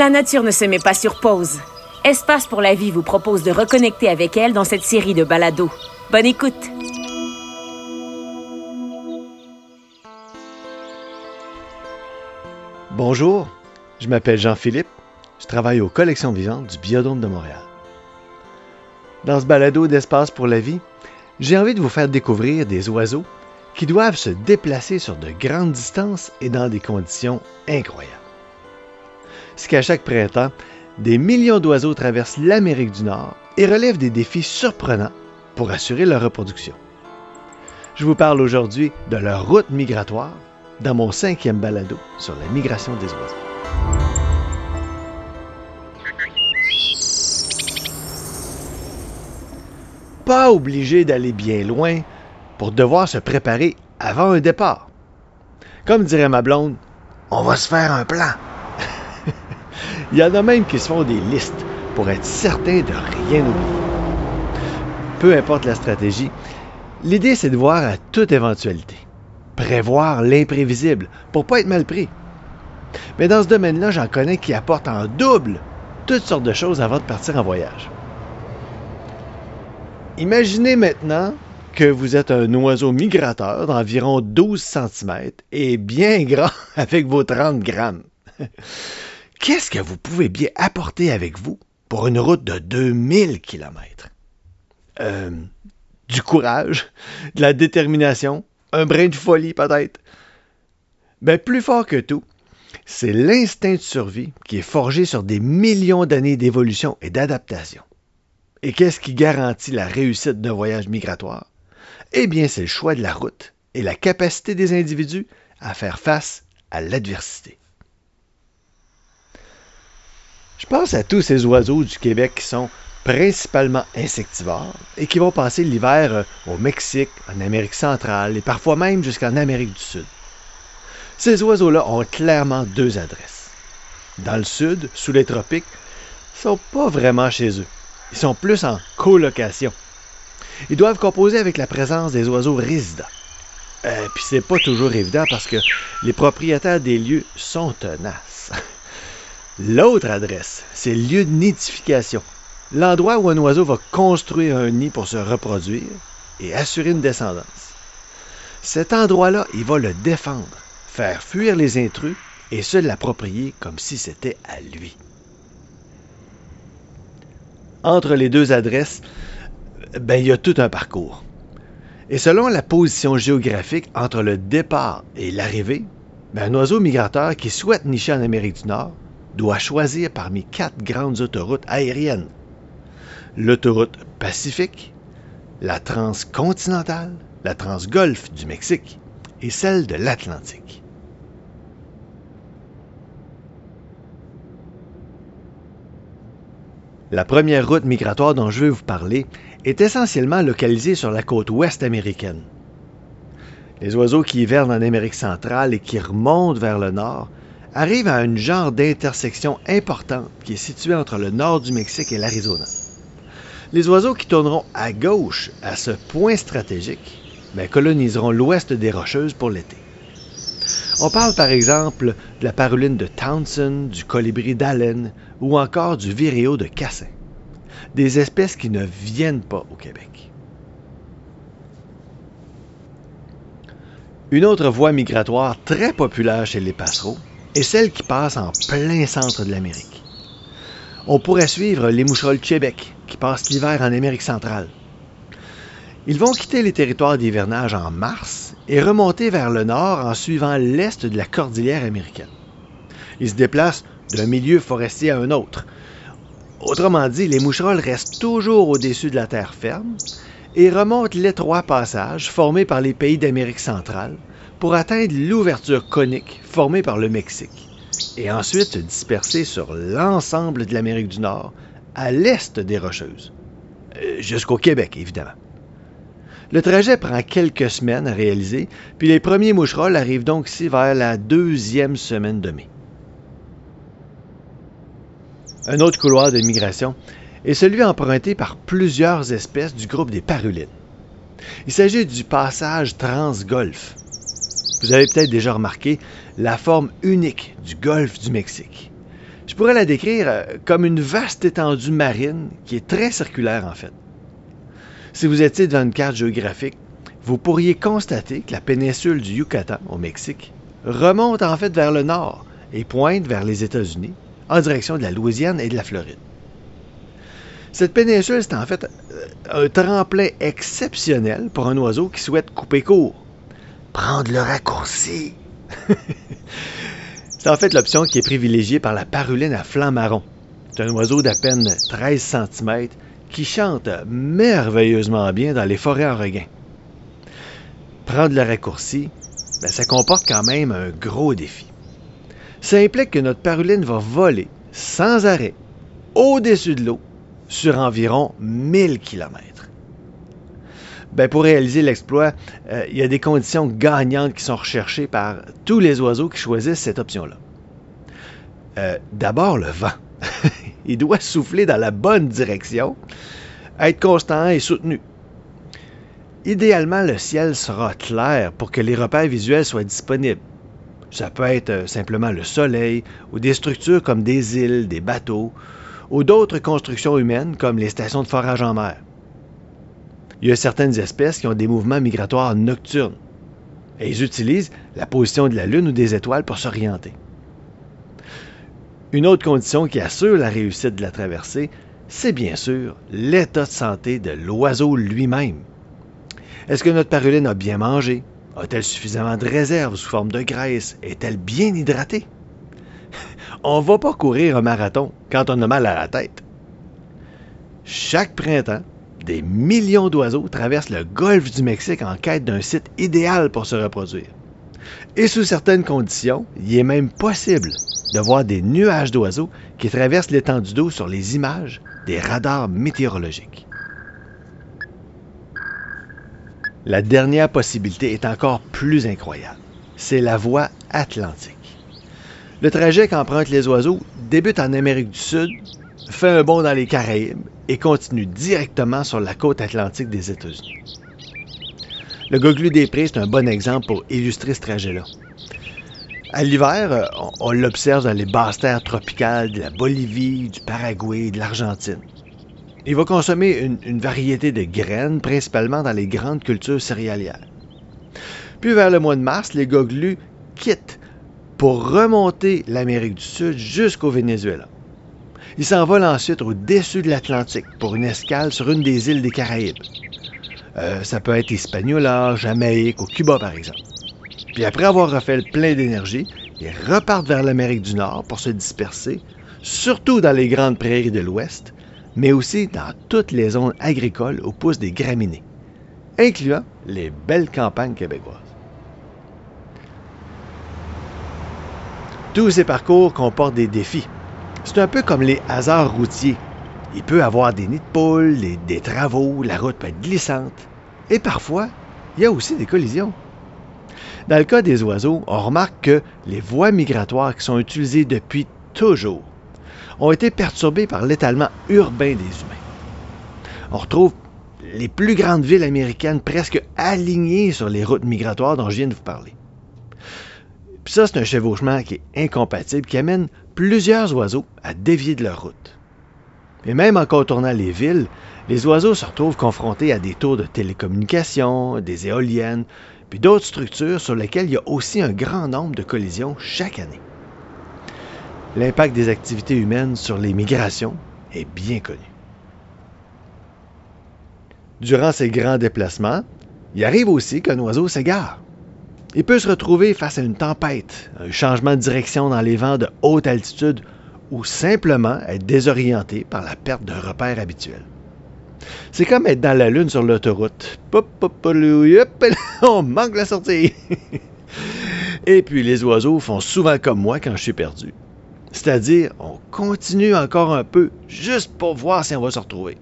La nature ne se met pas sur pause. Espace pour la vie vous propose de reconnecter avec elle dans cette série de balados. Bonne écoute! Bonjour, je m'appelle Jean-Philippe, je travaille aux collections vivantes du Biodôme de Montréal. Dans ce balado d'Espace pour la vie, j'ai envie de vous faire découvrir des oiseaux qui doivent se déplacer sur de grandes distances et dans des conditions incroyables. C'est qu'à chaque printemps, des millions d'oiseaux traversent l'Amérique du Nord et relèvent des défis surprenants pour assurer leur reproduction. Je vous parle aujourd'hui de leur route migratoire dans mon cinquième balado sur la migration des oiseaux. Pas obligé d'aller bien loin pour devoir se préparer avant un départ. Comme dirait ma blonde, on va se faire un plan. Il y en a même qui se font des listes pour être certains de rien oublier. Peu importe la stratégie, l'idée c'est de voir à toute éventualité prévoir l'imprévisible pour pas être mal pris. Mais dans ce domaine-là, j'en connais qui apportent en double toutes sortes de choses avant de partir en voyage. Imaginez maintenant que vous êtes un oiseau migrateur d'environ 12 cm et bien grand avec vos 30 grammes. Qu'est-ce que vous pouvez bien apporter avec vous pour une route de 2000 km? Euh, du courage, de la détermination, un brin de folie peut-être? Mais plus fort que tout, c'est l'instinct de survie qui est forgé sur des millions d'années d'évolution et d'adaptation. Et qu'est-ce qui garantit la réussite d'un voyage migratoire? Eh bien, c'est le choix de la route et la capacité des individus à faire face à l'adversité. Je pense à tous ces oiseaux du Québec qui sont principalement insectivores et qui vont passer l'hiver euh, au Mexique, en Amérique centrale et parfois même jusqu'en Amérique du Sud. Ces oiseaux-là ont clairement deux adresses. Dans le sud, sous les tropiques, ils sont pas vraiment chez eux. Ils sont plus en colocation. Ils doivent composer avec la présence des oiseaux résidents. Euh, Puis c'est pas toujours évident parce que les propriétaires des lieux sont tenaces. L'autre adresse, c'est le lieu de nidification, l'endroit où un oiseau va construire un nid pour se reproduire et assurer une descendance. Cet endroit-là, il va le défendre, faire fuir les intrus et se l'approprier comme si c'était à lui. Entre les deux adresses, ben, il y a tout un parcours. Et selon la position géographique entre le départ et l'arrivée, ben, un oiseau migrateur qui souhaite nicher en Amérique du Nord doit choisir parmi quatre grandes autoroutes aériennes l'autoroute Pacifique, la transcontinentale, la transgolfe du Mexique et celle de l'Atlantique. La première route migratoire dont je vais vous parler est essentiellement localisée sur la côte ouest américaine. Les oiseaux qui hivernent en Amérique centrale et qui remontent vers le nord arrivent à un genre d'intersection importante qui est située entre le nord du Mexique et l'Arizona. Les oiseaux qui tourneront à gauche à ce point stratégique ben, coloniseront l'ouest des Rocheuses pour l'été. On parle par exemple de la paruline de Townsend, du colibri d'Allen ou encore du viréo de Cassin. Des espèces qui ne viennent pas au Québec. Une autre voie migratoire très populaire chez les passereaux est celle qui passe en plein centre de l'Amérique. On pourrait suivre les moucherolles Québec, qui passent l'hiver en Amérique centrale. Ils vont quitter les territoires d'hivernage en mars et remonter vers le nord en suivant l'est de la cordillère américaine. Ils se déplacent d'un milieu forestier à un autre. Autrement dit, les moucherolles restent toujours au-dessus de la terre ferme et remontent l'étroit passage formé par les pays d'Amérique centrale pour atteindre l'ouverture conique formée par le Mexique et ensuite se disperser sur l'ensemble de l'Amérique du Nord à l'est des Rocheuses, euh, jusqu'au Québec évidemment. Le trajet prend quelques semaines à réaliser, puis les premiers moucherolles arrivent donc ici vers la deuxième semaine de mai. Un autre couloir de migration est celui emprunté par plusieurs espèces du groupe des parulines. Il s'agit du passage transgolfe. Vous avez peut-être déjà remarqué la forme unique du golfe du Mexique. Je pourrais la décrire euh, comme une vaste étendue marine qui est très circulaire en fait. Si vous étiez devant une carte géographique, vous pourriez constater que la péninsule du Yucatan, au Mexique, remonte en fait vers le nord et pointe vers les États-Unis, en direction de la Louisiane et de la Floride. Cette péninsule, c'est en fait euh, un tremplin exceptionnel pour un oiseau qui souhaite couper court. Prendre le raccourci. C'est en fait l'option qui est privilégiée par la paruline à flanc marron. C'est un oiseau d'à peine 13 cm qui chante merveilleusement bien dans les forêts en regain. Prendre le raccourci, ben, ça comporte quand même un gros défi. Ça implique que notre paruline va voler sans arrêt au-dessus de l'eau sur environ 1000 km. Ben, pour réaliser l'exploit, euh, il y a des conditions gagnantes qui sont recherchées par tous les oiseaux qui choisissent cette option-là. Euh, d'abord, le vent. il doit souffler dans la bonne direction, être constant et soutenu. Idéalement, le ciel sera clair pour que les repères visuels soient disponibles. Ça peut être euh, simplement le soleil ou des structures comme des îles, des bateaux ou d'autres constructions humaines comme les stations de forage en mer. Il y a certaines espèces qui ont des mouvements migratoires nocturnes. Et ils utilisent la position de la Lune ou des étoiles pour s'orienter. Une autre condition qui assure la réussite de la traversée, c'est bien sûr l'état de santé de l'oiseau lui-même. Est-ce que notre paruline a bien mangé? A-t-elle suffisamment de réserves sous forme de graisse? Est-elle bien hydratée? On ne va pas courir un marathon quand on a mal à la tête. Chaque printemps, des millions d'oiseaux traversent le golfe du Mexique en quête d'un site idéal pour se reproduire. Et sous certaines conditions, il est même possible de voir des nuages d'oiseaux qui traversent l'étendue d'eau sur les images des radars météorologiques. La dernière possibilité est encore plus incroyable. C'est la voie atlantique. Le trajet qu'empruntent les oiseaux débute en Amérique du Sud fait un bond dans les Caraïbes et continue directement sur la côte atlantique des États-Unis. Le goglu des prés, c'est un bon exemple pour illustrer ce trajet-là. À l'hiver, on, l'observe dans les basses terres tropicales de la Bolivie, du Paraguay de l'Argentine. Il va consommer une, une, variété de graines, principalement dans les grandes cultures céréalières. Puis vers le mois de mars, les goglus quittent pour remonter l'Amérique du Sud jusqu'au Venezuela. Il s'envole ensuite au-dessus de l'Atlantique pour une escale sur une des îles des Caraïbes. Euh, ça peut être Hispaniola, Jamaïque ou Cuba par exemple. Puis après avoir refait le plein d'énergie, ils repartent vers l'Amérique du Nord pour se disperser, surtout dans les grandes prairies de l'Ouest, mais aussi dans toutes les zones agricoles où poussent des graminées, incluant les belles campagnes québécoises. Tous ces parcours comportent des défis, c'est un peu comme les hasards routiers. Il peut avoir des nids de poules, des, travaux, la route peut être glissante. Et parfois, il y a aussi des collisions. Dans le cas des oiseaux, on remarque que les voies migratoires qui sont utilisées depuis toujours ont été perturbées par l'étalement urbain des humains. On retrouve les plus grandes villes américaines presque alignées sur les routes migratoires dont je viens de vous parler. Puis ça, c'est un chevauchement qui est incompatible, qui amène plusieurs oiseaux à dévier de leur route. Et même en contournant les villes, les oiseaux se retrouvent confrontés à des tours de télécommunications, des éoliennes, puis d'autres structures sur lesquelles il y a aussi un grand nombre de collisions chaque année. L'impact des activités humaines sur les migrations est bien connu. Durant ces grands déplacements, il arrive aussi qu'un oiseau s'égare. Il peut se retrouver face à une tempête, un changement de direction dans les vents de haute altitude ou simplement être désorienté par la perte d'un repère habituel. C'est comme être dans la lune sur l'autoroute. On manque la sortie. Et puis les oiseaux font souvent comme moi quand je suis perdu. C'est-à-dire, on continue encore un peu juste pour voir si on va se retrouver.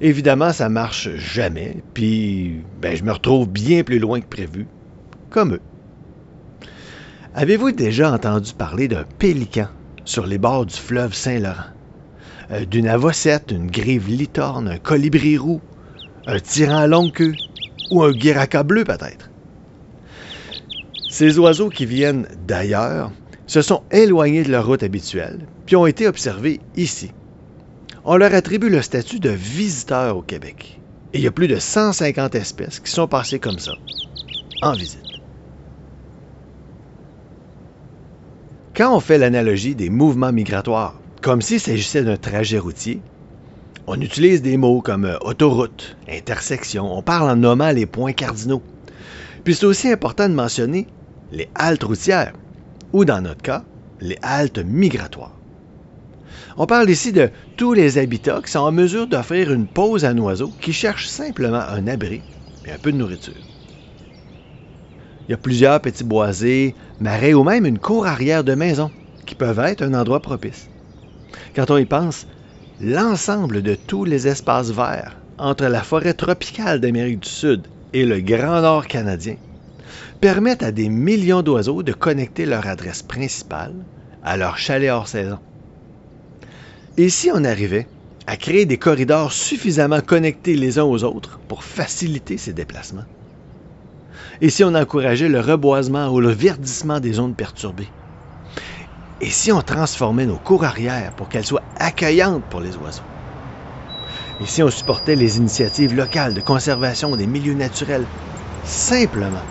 Évidemment, ça marche jamais, puis ben, je me retrouve bien plus loin que prévu comme eux. Avez-vous déjà entendu parler d'un pélican sur les bords du fleuve Saint-Laurent? Euh, d'une avocette, une grive litorne, un colibri roux, un tyran à longue queue ou un guéraca bleu peut-être? Ces oiseaux qui viennent d'ailleurs se sont éloignés de leur route habituelle, puis ont été observés ici. On leur attribue le statut de visiteurs au Québec. Et il y a plus de 150 espèces qui sont passées comme ça, en visite. Quand on fait l'analogie des mouvements migratoires, comme s'il s'agissait d'un trajet routier, on utilise des mots comme euh, autoroute, intersection, on parle en nommant les points cardinaux. Puis c'est aussi important de mentionner les haltes routières, ou dans notre cas, les haltes migratoires. On parle ici de tous les habitats qui sont en mesure d'offrir une pause à un oiseau qui cherche simplement un abri et un peu de nourriture. Il y a plusieurs petits boisés, marais ou même une cour arrière de maison qui peuvent être un endroit propice. Quand on y pense, l'ensemble de tous les espaces verts entre la forêt tropicale d'Amérique du Sud et le Grand Nord canadien permettent à des millions d'oiseaux de connecter leur adresse principale à leur chalet hors saison. Et si on arrivait à créer des corridors suffisamment connectés les uns aux autres pour faciliter ces déplacements? Et si on encourageait le reboisement ou le verdissement des zones perturbées? Et si on transformait nos cours arrière pour qu'elles soient accueillantes pour les oiseaux? Et si on supportait les initiatives locales de conservation des milieux naturels simplement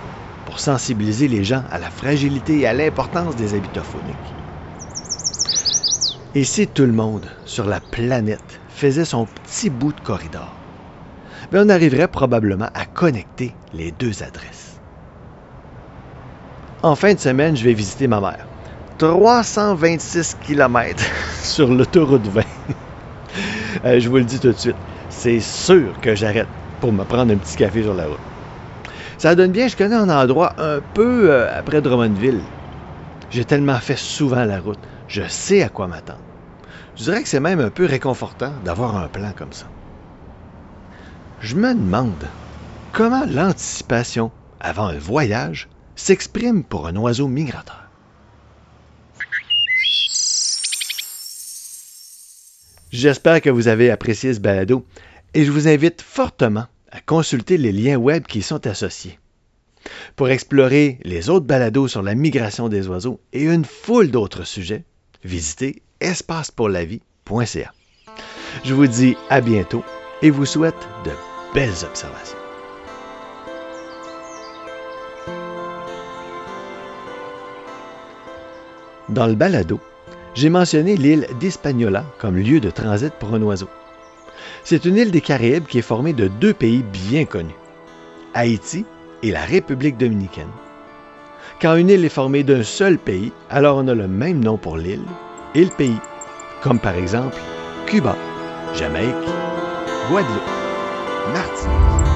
pour sensibiliser les gens à la fragilité et à l'importance des habitats fauniques? Et si tout le monde sur la planète faisait son petit bout de corridor, bien on arriverait probablement à connecter les deux adresses. En fin de semaine, je vais visiter ma mère. 326 km sur l'autoroute 20. Euh, je vous le dis tout de suite, c'est sûr que j'arrête pour me prendre un petit café sur la route. Ça donne bien, je connais un endroit un peu euh, après Drummondville. J'ai tellement fait souvent la route, je sais à quoi m'attendre. Je dirais que c'est même un peu réconfortant d'avoir un plan comme ça. Je me demande comment l'anticipation avant un voyage s'exprime pour un oiseau migrateur. J'espère que vous avez apprécié ce balado et je vous invite fortement à consulter les liens web qui y sont associés. Pour explorer les autres balados sur la migration des oiseaux et une foule d'autres sujets, visitez espacepourlavie.ca. Je vous dis à bientôt et vous souhaite de belles observations. Dans le balado, j'ai mentionné l'île d'Hispaniola comme lieu de transit pour un oiseau. C'est une île des Caraïbes qui est formée de deux pays bien connus, Haïti et la République dominicaine. Quand une île est formée d'un seul pays, alors on a le même nom pour l'île et le pays, comme par exemple Cuba, Jamaïque, Guadeloupe, Martinique.